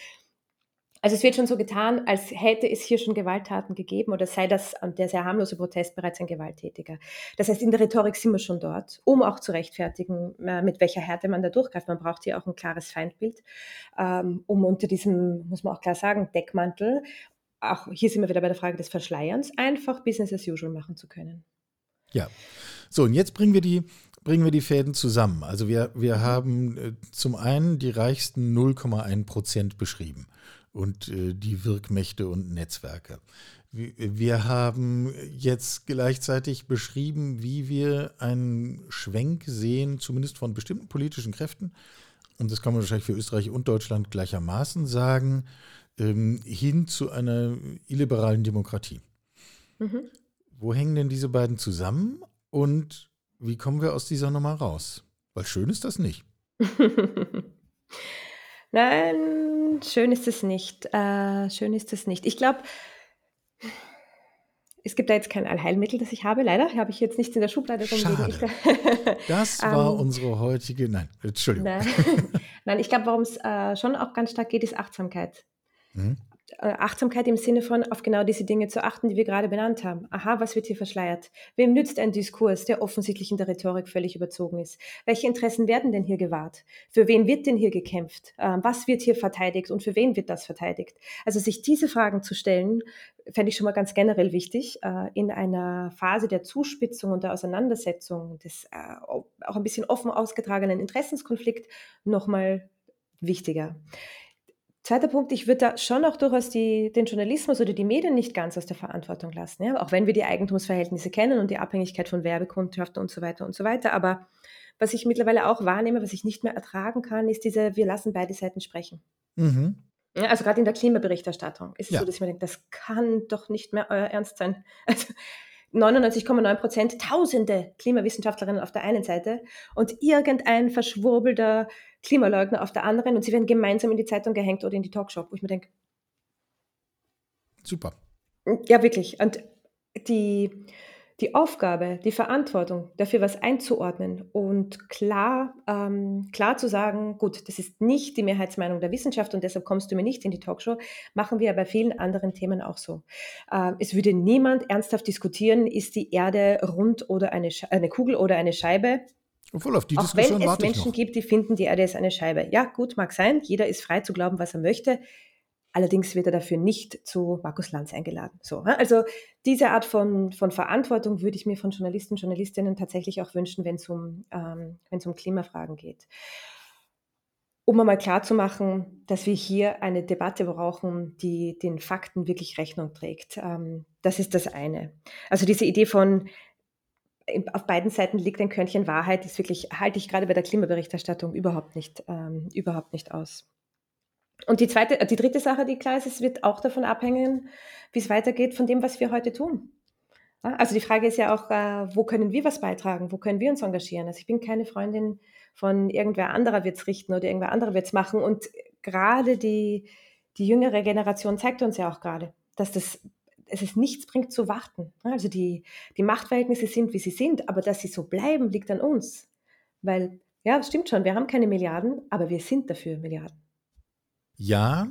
Also es wird schon so getan, als hätte es hier schon Gewalttaten gegeben oder sei das der sehr harmlose Protest bereits ein Gewalttätiger. Das heißt, in der Rhetorik sind wir schon dort, um auch zu rechtfertigen, äh, mit welcher Härte man da durchgreift. Man braucht hier auch ein klares Feindbild, ähm, um unter diesem, muss man auch klar sagen, Deckmantel, auch hier sind wir wieder bei der Frage des Verschleierns, einfach Business as usual machen zu können. Ja. So, und jetzt bringen wir die, bringen wir die Fäden zusammen. Also wir, wir haben äh, zum einen die reichsten 0,1 Prozent beschrieben und äh, die Wirkmächte und Netzwerke. Wir haben jetzt gleichzeitig beschrieben, wie wir einen Schwenk sehen, zumindest von bestimmten politischen Kräften, und das kann man wahrscheinlich für Österreich und Deutschland gleichermaßen sagen, ähm, hin zu einer illiberalen Demokratie. Mhm. Wo hängen denn diese beiden zusammen und wie kommen wir aus dieser Nummer raus? Weil schön ist das nicht. Nein, schön ist es nicht. Äh, schön ist es nicht. Ich glaube, es gibt da jetzt kein Allheilmittel, das ich habe. Leider habe ich jetzt nichts in der Schublade rumliegen. das war um, ähm, unsere heutige. Nein, Entschuldigung. Nein, nein ich glaube, warum es äh, schon auch ganz stark geht, ist Achtsamkeit. Mhm. Äh, Achtsamkeit im Sinne von auf genau diese Dinge zu achten, die wir gerade benannt haben. Aha, was wird hier verschleiert? Wem nützt ein Diskurs, der offensichtlich in der Rhetorik völlig überzogen ist? Welche Interessen werden denn hier gewahrt? Für wen wird denn hier gekämpft? Ähm, was wird hier verteidigt und für wen wird das verteidigt? Also sich diese Fragen zu stellen, fände ich schon mal ganz generell wichtig, äh, in einer Phase der Zuspitzung und der Auseinandersetzung, des äh, auch ein bisschen offen ausgetragenen Interessenskonflikt nochmal wichtiger. Zweiter Punkt, ich würde da schon auch durchaus die, den Journalismus oder die Medien nicht ganz aus der Verantwortung lassen. Ja? Auch wenn wir die Eigentumsverhältnisse kennen und die Abhängigkeit von Werbekundschaften und so weiter und so weiter. Aber was ich mittlerweile auch wahrnehme, was ich nicht mehr ertragen kann, ist diese, wir lassen beide Seiten sprechen. Mhm. Ja, also gerade in der Klimaberichterstattung ist es ja. so, dass ich mir denke, das kann doch nicht mehr euer Ernst sein. Also 99,9 Prozent, tausende Klimawissenschaftlerinnen auf der einen Seite und irgendein verschwurbelter Klimaleugner auf der anderen und sie werden gemeinsam in die Zeitung gehängt oder in die Talkshow, wo ich mir denke. Super. Ja, wirklich. Und die, die Aufgabe, die Verantwortung, dafür was einzuordnen und klar, ähm, klar zu sagen, gut, das ist nicht die Mehrheitsmeinung der Wissenschaft und deshalb kommst du mir nicht in die Talkshow, machen wir bei vielen anderen Themen auch so. Äh, es würde niemand ernsthaft diskutieren, ist die Erde rund oder eine, eine Kugel oder eine Scheibe. Obwohl, auf die Auch Diskussion wenn es Menschen gibt, die finden, die Erde ist eine Scheibe. Ja, gut, mag sein. Jeder ist frei zu glauben, was er möchte. Allerdings wird er dafür nicht zu Markus Lanz eingeladen. So, ne? also diese Art von, von Verantwortung würde ich mir von Journalisten und Journalistinnen tatsächlich auch wünschen, wenn es um, ähm, um Klimafragen geht. Um einmal klarzumachen, dass wir hier eine Debatte brauchen, die den Fakten wirklich Rechnung trägt. Ähm, das ist das eine. Also diese Idee von auf beiden Seiten liegt ein Körnchen Wahrheit, ist wirklich, halte ich gerade bei der Klimaberichterstattung überhaupt nicht, ähm, überhaupt nicht aus. Und die zweite, äh, die dritte Sache, die klar ist, es wird auch davon abhängen, wie es weitergeht von dem, was wir heute tun. Also die Frage ist ja auch, äh, wo können wir was beitragen? Wo können wir uns engagieren? Also ich bin keine Freundin von irgendwer anderer wird es richten oder irgendwer anderer wird es machen. Und gerade die, die jüngere Generation zeigt uns ja auch gerade, dass das, es ist nichts bringt zu warten. Also die, die Machtverhältnisse sind, wie sie sind, aber dass sie so bleiben, liegt an uns. Weil, ja, stimmt schon, wir haben keine Milliarden, aber wir sind dafür Milliarden. Ja,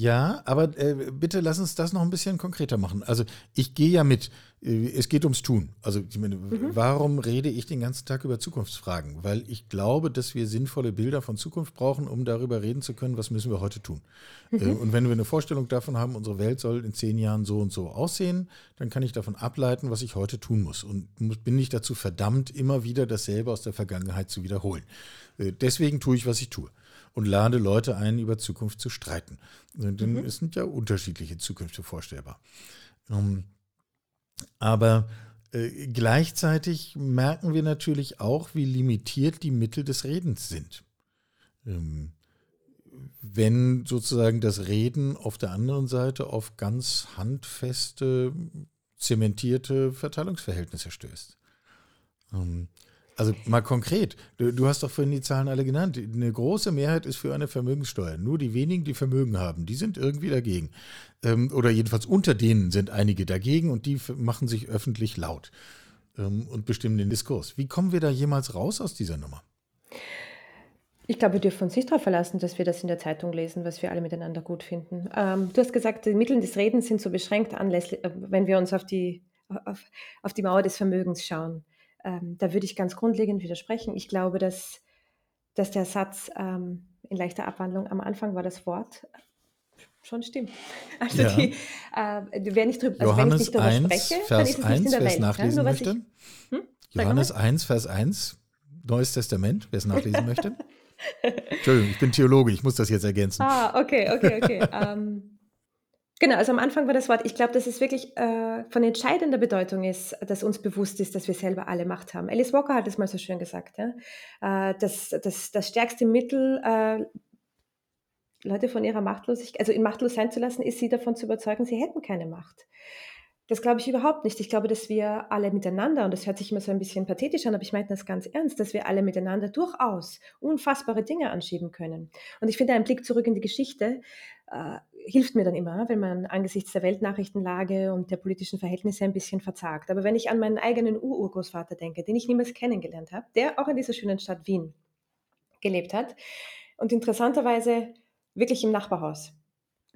ja, aber äh, bitte lass uns das noch ein bisschen konkreter machen. Also ich gehe ja mit, äh, es geht ums Tun. Also meine, warum rede ich den ganzen Tag über Zukunftsfragen? Weil ich glaube, dass wir sinnvolle Bilder von Zukunft brauchen, um darüber reden zu können, was müssen wir heute tun. Äh, und wenn wir eine Vorstellung davon haben, unsere Welt soll in zehn Jahren so und so aussehen, dann kann ich davon ableiten, was ich heute tun muss. Und muss, bin nicht dazu verdammt, immer wieder dasselbe aus der Vergangenheit zu wiederholen. Äh, deswegen tue ich, was ich tue und lade Leute ein, über Zukunft zu streiten. Denn es sind ja unterschiedliche Zukünfte vorstellbar. Ähm, aber äh, gleichzeitig merken wir natürlich auch, wie limitiert die Mittel des Redens sind. Ähm, wenn sozusagen das Reden auf der anderen Seite auf ganz handfeste, zementierte Verteilungsverhältnisse stößt. Ähm, also mal konkret, du, du, hast doch vorhin die Zahlen alle genannt. Eine große Mehrheit ist für eine Vermögenssteuer. Nur die wenigen, die Vermögen haben, die sind irgendwie dagegen. Ähm, oder jedenfalls unter denen sind einige dagegen und die machen sich öffentlich laut ähm, und bestimmen den Diskurs. Wie kommen wir da jemals raus aus dieser Nummer? Ich glaube, wir dürfen uns nicht darauf verlassen, dass wir das in der Zeitung lesen, was wir alle miteinander gut finden. Ähm, du hast gesagt, die Mittel des Redens sind so beschränkt, anlässlich, äh, wenn wir uns auf die, auf, auf die Mauer des Vermögens schauen. Ähm, da würde ich ganz grundlegend widersprechen. Ich glaube, dass, dass der Satz ähm, in leichter Abwandlung am Anfang war das Wort schon stimmt. Also Ja. die, äh, wer nicht drüber, also wenn ich Johannes nicht darüber 1, spreche, dann Vers ist es nicht 1, in der wer es Welt. Ja? nachlesen was möchte. ich, hm? Johannes 1, Vers 1, Neues Testament, wer es nachlesen möchte. Entschuldigung, ich bin Theologe, ich muss das jetzt ergänzen. Ah, okay, okay, okay. ähm, genau, also am Anfang war das Wort, ich glaube, dass es wirklich äh, von entscheidender Bedeutung ist, dass uns bewusst ist, dass wir selber alle Macht haben. Alice Walker hat es mal so schön gesagt, ja? äh, das, das, das stärkste Mittel, äh, Leute von ihrer Machtlosigkeit, also in machtlos sein zu lassen, ist sie davon zu überzeugen, sie hätten keine Macht. Das glaube ich überhaupt nicht. Ich glaube, dass wir alle miteinander, und das hört sich immer so ein bisschen pathetisch an, aber ich meine das ganz ernst, dass wir alle miteinander durchaus unfassbare Dinge anschieben können. Und ich finde, ein Blick zurück in die Geschichte äh, hilft mir dann immer, wenn man angesichts der Weltnachrichtenlage und der politischen Verhältnisse ein bisschen verzagt. Aber wenn ich an meinen eigenen Ururgroßvater denke, den ich niemals kennengelernt habe, der auch in dieser schönen Stadt Wien gelebt hat und interessanterweise wirklich im Nachbarhaus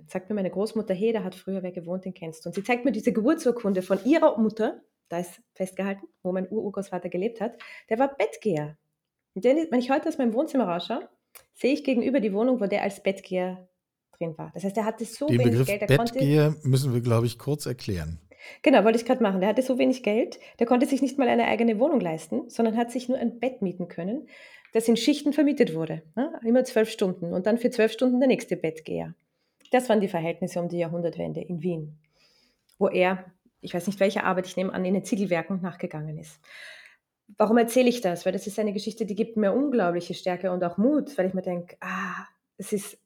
sagt mir meine Großmutter, hey, da hat früher wer gewohnt, den kennst du. Und sie zeigt mir diese Geburtsurkunde von ihrer Mutter, da ist festgehalten, wo mein Urgroßvater gelebt hat, der war Bettgeher. Und wenn ich heute aus meinem Wohnzimmer rausschaue, sehe ich gegenüber die Wohnung, wo der als Bettgeher drin war. Das heißt, er hatte so Den wenig Begriff Geld, er konnte Bettgeher müssen wir, glaube ich, kurz erklären. Genau, wollte ich gerade machen. Der hatte so wenig Geld, der konnte sich nicht mal eine eigene Wohnung leisten, sondern hat sich nur ein Bett mieten können, das in Schichten vermietet wurde. Ne? Immer zwölf Stunden und dann für zwölf Stunden der nächste Bettgeher. Das waren die Verhältnisse um die Jahrhundertwende in Wien, wo er, ich weiß nicht welche Arbeit, ich nehme an, in den Ziegelwerken nachgegangen ist. Warum erzähle ich das? Weil das ist eine Geschichte, die gibt mir unglaubliche Stärke und auch Mut, weil ich mir denke, ah, es ist,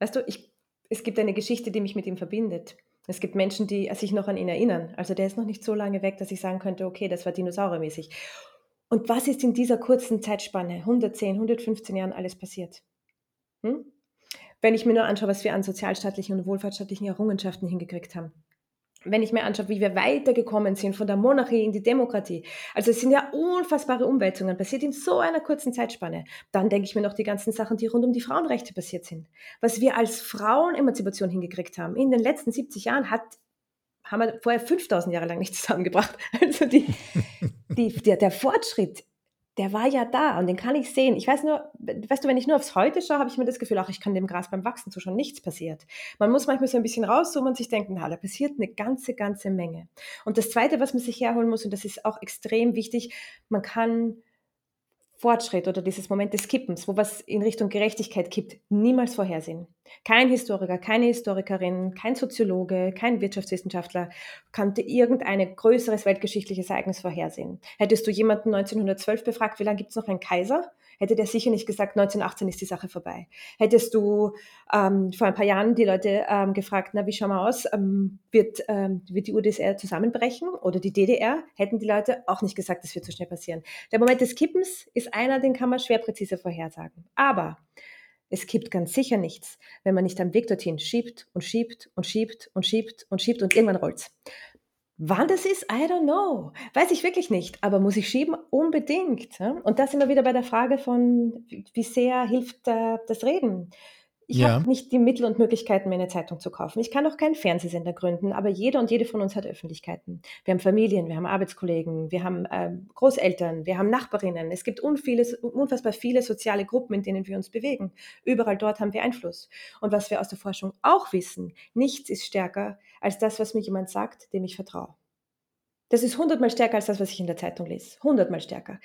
weißt du, ich, es gibt eine Geschichte, die mich mit ihm verbindet. Es gibt Menschen, die sich noch an ihn erinnern. Also der ist noch nicht so lange weg, dass ich sagen könnte, okay, das war dinosauriermäßig. Und was ist in dieser kurzen Zeitspanne, 110, 115 Jahren alles passiert? Hm? Wenn ich mir nur anschaue, was wir an sozialstaatlichen und wohlfahrtsstaatlichen Errungenschaften hingekriegt haben. Wenn ich mir anschaue, wie wir weitergekommen sind von der Monarchie in die Demokratie. Also es sind ja unfassbare Umwälzungen passiert in so einer kurzen Zeitspanne. Dann denke ich mir noch die ganzen Sachen, die rund um die Frauenrechte passiert sind. Was wir als Frauenemanzipation hingekriegt haben. In den letzten 70 Jahren hat, haben wir vorher 5000 Jahre lang nicht zusammengebracht. Also die, die, der, der Fortschritt der war ja da und den kann ich sehen. Ich weiß nur, weißt du, wenn ich nur aufs Heute schaue, habe ich mir das Gefühl, ach, ich kann dem Gras beim Wachsen zuschauen, nichts passiert. Man muss manchmal so ein bisschen rauszoomen und sich denken, na, da passiert eine ganze, ganze Menge. Und das Zweite, was man sich herholen muss, und das ist auch extrem wichtig, man kann Fortschritt oder dieses Moment des Kippens, wo was in Richtung Gerechtigkeit kippt, niemals vorhersehen. Kein Historiker, keine Historikerin, kein Soziologe, kein Wirtschaftswissenschaftler konnte irgendein größeres weltgeschichtliches Ereignis vorhersehen. Hättest du jemanden 1912 befragt, wie lange gibt es noch einen Kaiser? Hätte der sicher nicht gesagt, 1918 ist die Sache vorbei. Hättest du ähm, vor ein paar Jahren die Leute ähm, gefragt, na, wie schauen wir aus, ähm, wird, ähm, wird die UdSR zusammenbrechen oder die DDR, hätten die Leute auch nicht gesagt, das wird so schnell passieren. Der Moment des Kippens ist einer, den kann man schwer präzise vorhersagen. Aber es kippt ganz sicher nichts, wenn man nicht am Weg dorthin schiebt und schiebt und schiebt und schiebt und schiebt und irgendwann rollt's. Wann das ist, I don't know. Weiß ich wirklich nicht. Aber muss ich schieben? Unbedingt. Und da sind wir wieder bei der Frage von, wie sehr hilft äh, das Reden? Ich ja. habe nicht die Mittel und Möglichkeiten, mir eine Zeitung zu kaufen. Ich kann auch keinen Fernsehsender gründen, aber jeder und jede von uns hat Öffentlichkeiten. Wir haben Familien, wir haben Arbeitskollegen, wir haben äh, Großeltern, wir haben Nachbarinnen. Es gibt unviele, unfassbar viele soziale Gruppen, in denen wir uns bewegen. Überall dort haben wir Einfluss. Und was wir aus der Forschung auch wissen, nichts ist stärker als das, was mir jemand sagt, dem ich vertraue. Das ist hundertmal stärker als das, was ich in der Zeitung lese. Hundertmal stärker.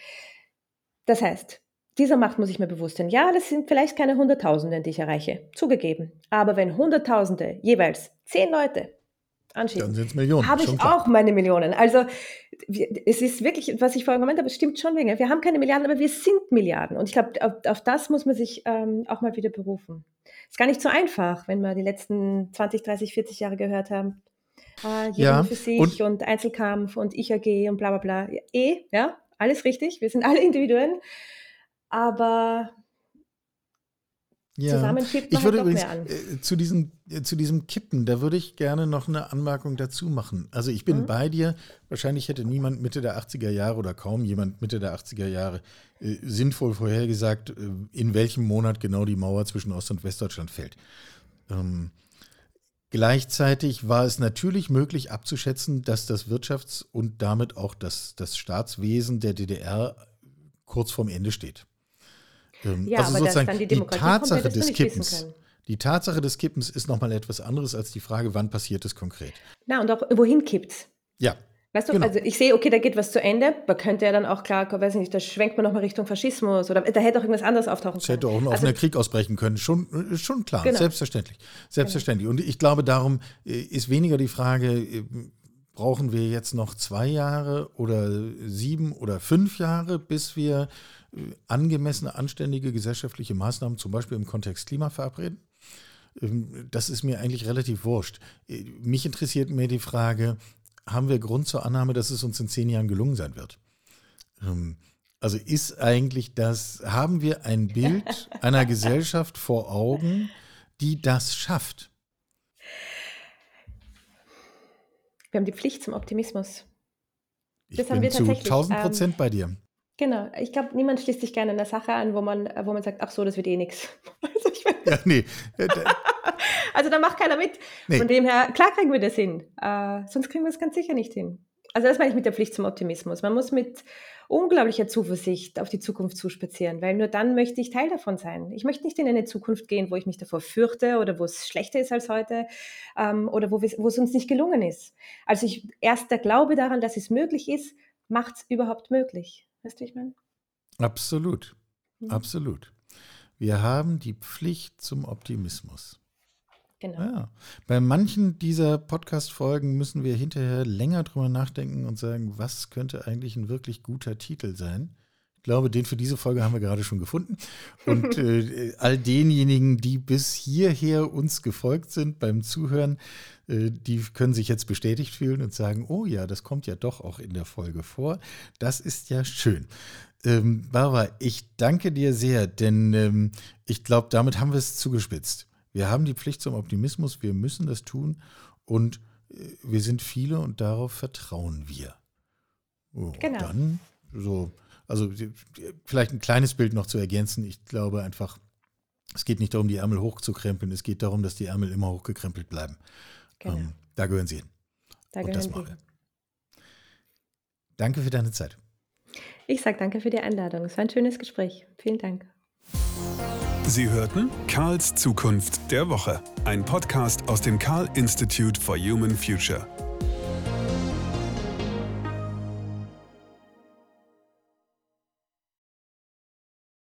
Das heißt, dieser Macht muss ich mir bewusst sein. Ja, das sind vielleicht keine Hunderttausende, die ich erreiche. Zugegeben. Aber wenn Hunderttausende jeweils zehn Leute anschieben, dann sind es Millionen. Habe ich auch meine Millionen. Also es ist wirklich, was ich vorhin gemeint habe, es stimmt schon wegen. Wir haben keine Milliarden, aber wir sind Milliarden. Und ich glaube, auf, auf, das muss man sich ähm, auch mal wieder berufen. Ist gar nicht so einfach, wenn wir die letzten 20, 30, 40 Jahre gehört haben. Äh, jeder ja, für sich und, und, Einzelkampf und ich AG und bla bla bla. Eh, ja, alles richtig. Wir sind alle Individuen. Aber ja. zusammen kippt man ich würde halt übrigens, mehr an. Äh, zu, diesem, äh, zu diesem Kippen, da würde ich gerne noch eine Anmerkung dazu machen. Also ich bin mhm. bei dir. Wahrscheinlich hätte niemand Mitte der 80er Jahre oder kaum jemand Mitte der 80er Jahre äh, sinnvoll vorhergesagt, äh, in welchem Monat genau die Mauer zwischen Ost- und Westdeutschland fällt. Ähm, Gleichzeitig war es natürlich möglich abzuschätzen, dass das Wirtschafts- und damit auch das, das Staatswesen der DDR kurz vorm Ende steht. Ähm, ja, also sozusagen die, die, Tatsache des Kippens. Die Tatsache des Kippens ist nochmal etwas anderes als die Frage, wann passiert es konkret. Na, und auch wohin kippt Ja, Weißt du, genau. also ich sehe, okay, da geht was zu Ende, man könnte ja dann auch klar, weiß nicht, da schwenkt man nochmal Richtung Faschismus oder da hätte auch irgendwas anderes auftauchen können. Es hätte auch ein offener also, Krieg ausbrechen können, schon, äh, schon klar, genau. selbstverständlich. Selbstverständlich. Genau. Und ich glaube, darum äh, ist weniger die Frage, äh, brauchen wir jetzt noch zwei Jahre oder sieben oder fünf Jahre, bis wir angemessene, anständige gesellschaftliche Maßnahmen, zum Beispiel im Kontext Klima, verabreden? Ähm, das ist mir eigentlich relativ wurscht. Mich interessiert mehr die Frage, haben wir Grund zur Annahme, dass es uns in zehn Jahren gelungen sein wird. Ähm, also ist eigentlich das, haben wir ein Bild einer Gesellschaft vor Augen, die das schafft? Wir haben die Pflicht zum Optimismus. Ich das bin haben wir zu 1000 Prozent ähm, bei dir. Genau, ich glaube, niemand schließt sich gerne einer Sache an, wo man, wo man sagt, ach so, das wird eh nichts. Also ja, nee. also da macht keiner mit. Nee. Von dem her, klar kriegen wir das hin. Äh, sonst kriegen wir es ganz sicher nicht hin. Also das meine ich mit der Pflicht zum Optimismus. Man muss mit unglaublicher Zuversicht auf die Zukunft zuspazieren, weil nur dann möchte ich Teil davon sein. Ich möchte nicht in eine Zukunft gehen, wo ich mich davor fürchte oder wo es schlechter ist als heute ähm, oder wo, wo es uns nicht gelungen ist. Also ich, erst der Glaube daran, dass es möglich ist, macht es überhaupt möglich. Weißt du, ich meine? Absolut. Mhm. Absolut. Wir haben die Pflicht zum Optimismus. Genau. Ja. Bei manchen dieser Podcast-Folgen müssen wir hinterher länger drüber nachdenken und sagen, was könnte eigentlich ein wirklich guter Titel sein. Ich glaube, den für diese Folge haben wir gerade schon gefunden. Und äh, all denjenigen, die bis hierher uns gefolgt sind beim Zuhören, äh, die können sich jetzt bestätigt fühlen und sagen, oh ja, das kommt ja doch auch in der Folge vor. Das ist ja schön. Ähm, Barbara, ich danke dir sehr, denn ähm, ich glaube, damit haben wir es zugespitzt. Wir haben die Pflicht zum Optimismus, wir müssen das tun und wir sind viele und darauf vertrauen wir. Oh, genau. Dann so, also vielleicht ein kleines Bild noch zu ergänzen. Ich glaube einfach, es geht nicht darum, die Ärmel hochzukrempeln, es geht darum, dass die Ärmel immer hochgekrempelt bleiben. Genau. Ähm, da gehören sie hin. Da und das machen wir. Danke für deine Zeit. Ich sage danke für die Einladung. Es war ein schönes Gespräch. Vielen Dank. Sie hörten Karls Zukunft der Woche, ein Podcast aus dem Karl Institute for Human Future.